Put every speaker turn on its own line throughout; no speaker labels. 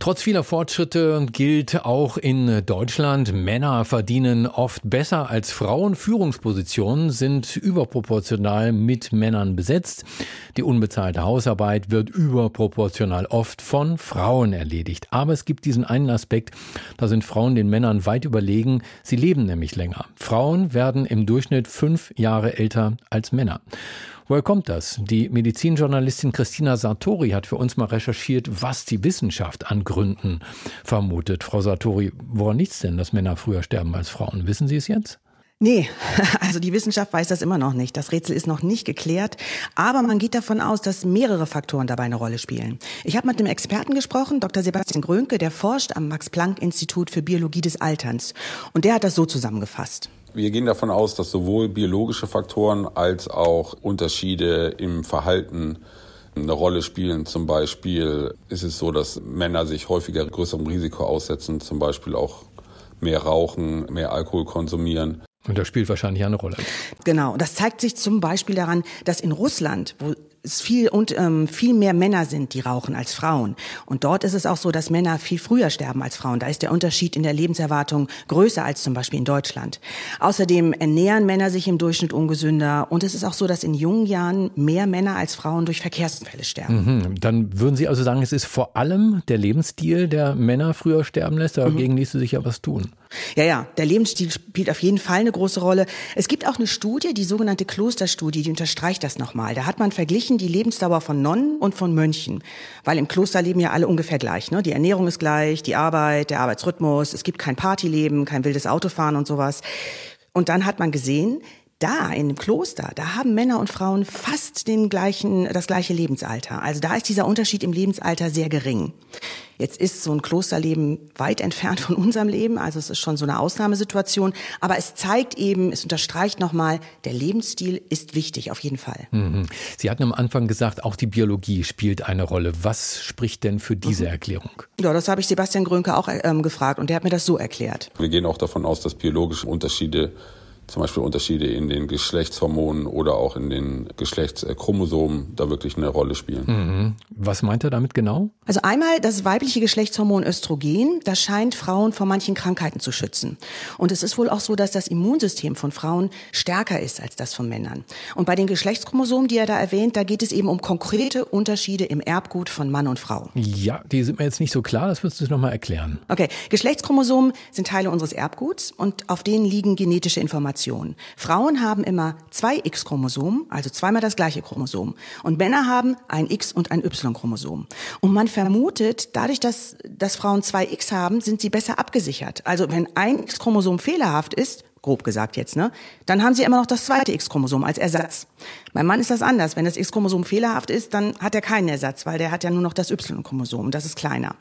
Trotz vieler Fortschritte gilt auch in Deutschland, Männer verdienen oft besser als Frauen. Führungspositionen sind überproportional mit Männern besetzt. Die unbezahlte Hausarbeit wird überproportional oft von Frauen erledigt. Aber es gibt diesen einen Aspekt, da sind Frauen den Männern weit überlegen. Sie leben nämlich länger. Frauen werden im Durchschnitt fünf Jahre älter als Männer. Woher kommt das? Die Medizinjournalistin Christina Sartori hat für uns mal recherchiert, was die Wissenschaft an Gründen vermutet. Frau Sartori, woran liegt es denn, dass Männer früher sterben als Frauen? Wissen Sie es jetzt?
Nee, also die Wissenschaft weiß das immer noch nicht. Das Rätsel ist noch nicht geklärt. Aber man geht davon aus, dass mehrere Faktoren dabei eine Rolle spielen. Ich habe mit einem Experten gesprochen, Dr. Sebastian Grönke, der forscht am Max-Planck-Institut für Biologie des Alterns. Und der hat das so zusammengefasst.
Wir gehen davon aus, dass sowohl biologische Faktoren als auch Unterschiede im Verhalten eine Rolle spielen. Zum Beispiel ist es so, dass Männer sich häufiger größerem Risiko aussetzen, zum Beispiel auch mehr rauchen, mehr Alkohol konsumieren.
Und das spielt wahrscheinlich eine Rolle.
Genau. Das zeigt sich zum Beispiel daran, dass in Russland, wo es viel und ähm, viel mehr Männer sind, die rauchen als Frauen. Und dort ist es auch so, dass Männer viel früher sterben als Frauen. Da ist der Unterschied in der Lebenserwartung größer als zum Beispiel in Deutschland. Außerdem ernähren Männer sich im Durchschnitt ungesünder. Und es ist auch so, dass in jungen Jahren mehr Männer als Frauen durch Verkehrsunfälle sterben.
Mhm. Dann würden Sie also sagen, es ist vor allem der Lebensstil, der Männer früher sterben lässt. Dagegen mhm. ließe sich ja was tun.
Ja, ja, der Lebensstil spielt auf jeden Fall eine große Rolle. Es gibt auch eine Studie, die sogenannte Klosterstudie, die unterstreicht das nochmal. Da hat man verglichen die Lebensdauer von Nonnen und von Mönchen. Weil im Kloster leben ja alle ungefähr gleich. Ne? Die Ernährung ist gleich, die Arbeit, der Arbeitsrhythmus, es gibt kein Partyleben, kein wildes Autofahren und sowas. Und dann hat man gesehen, da in dem Kloster, da haben Männer und Frauen fast den gleichen, das gleiche Lebensalter. Also da ist dieser Unterschied im Lebensalter sehr gering. Jetzt ist so ein Klosterleben weit entfernt von unserem Leben, also es ist schon so eine Ausnahmesituation, aber es zeigt eben, es unterstreicht nochmal, der Lebensstil ist wichtig, auf jeden Fall.
Mhm. Sie hatten am Anfang gesagt, auch die Biologie spielt eine Rolle. Was spricht denn für diese mhm. Erklärung?
Ja, das habe ich Sebastian Grönke auch ähm, gefragt und der hat mir das so erklärt.
Wir gehen auch davon aus, dass biologische Unterschiede zum Beispiel Unterschiede in den Geschlechtshormonen oder auch in den Geschlechtschromosomen da wirklich eine Rolle spielen.
Mhm. Was meint er damit genau?
Also einmal das weibliche Geschlechtshormon Östrogen, das scheint Frauen vor manchen Krankheiten zu schützen. Und es ist wohl auch so, dass das Immunsystem von Frauen stärker ist als das von Männern. Und bei den Geschlechtschromosomen, die er da erwähnt, da geht es eben um konkrete Unterschiede im Erbgut von Mann und Frau.
Ja, die sind mir jetzt nicht so klar, das würdest du noch mal erklären.
Okay, Geschlechtschromosomen sind Teile unseres Erbguts und auf denen liegen genetische Informationen. Information. Frauen haben immer zwei X-Chromosomen, also zweimal das gleiche Chromosom. Und Männer haben ein X- und ein Y-Chromosom. Und man vermutet, dadurch, dass, dass Frauen zwei X haben, sind sie besser abgesichert. Also wenn ein X-Chromosom fehlerhaft ist, grob gesagt jetzt, ne? Dann haben sie immer noch das zweite X-Chromosom als Ersatz. Beim Mann ist das anders. Wenn das X-Chromosom fehlerhaft ist, dann hat er keinen Ersatz, weil der hat ja nur noch das Y-Chromosom. Das ist kleiner.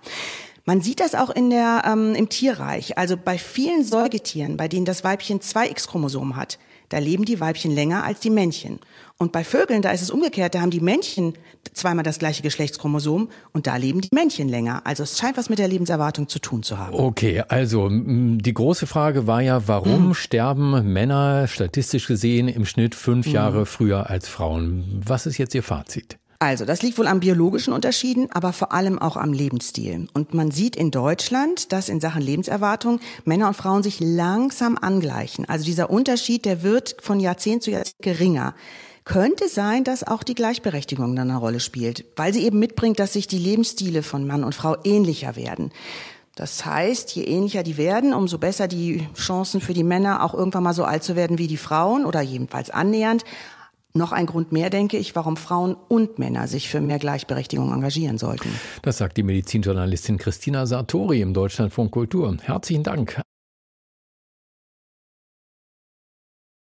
Man sieht das auch in der, ähm, im Tierreich. Also bei vielen Säugetieren, bei denen das Weibchen zwei X-Chromosomen hat, da leben die Weibchen länger als die Männchen. Und bei Vögeln, da ist es umgekehrt, da haben die Männchen zweimal das gleiche Geschlechtschromosom und da leben die Männchen länger. Also es scheint was mit der Lebenserwartung zu tun zu haben.
Okay, also die große Frage war ja, warum mhm. sterben Männer statistisch gesehen im Schnitt fünf mhm. Jahre früher als Frauen? Was ist jetzt Ihr Fazit?
Also, das liegt wohl an biologischen Unterschieden, aber vor allem auch am Lebensstil. Und man sieht in Deutschland, dass in Sachen Lebenserwartung Männer und Frauen sich langsam angleichen. Also dieser Unterschied, der wird von Jahrzehnt zu Jahrzehnt geringer. Könnte sein, dass auch die Gleichberechtigung dann eine Rolle spielt, weil sie eben mitbringt, dass sich die Lebensstile von Mann und Frau ähnlicher werden. Das heißt, je ähnlicher die werden, umso besser die Chancen für die Männer, auch irgendwann mal so alt zu werden wie die Frauen oder jedenfalls annähernd noch ein Grund mehr, denke ich, warum Frauen und Männer sich für mehr Gleichberechtigung engagieren sollten.
Das sagt die Medizinjournalistin Christina Sartori im Deutschlandfunk Kultur. Herzlichen Dank.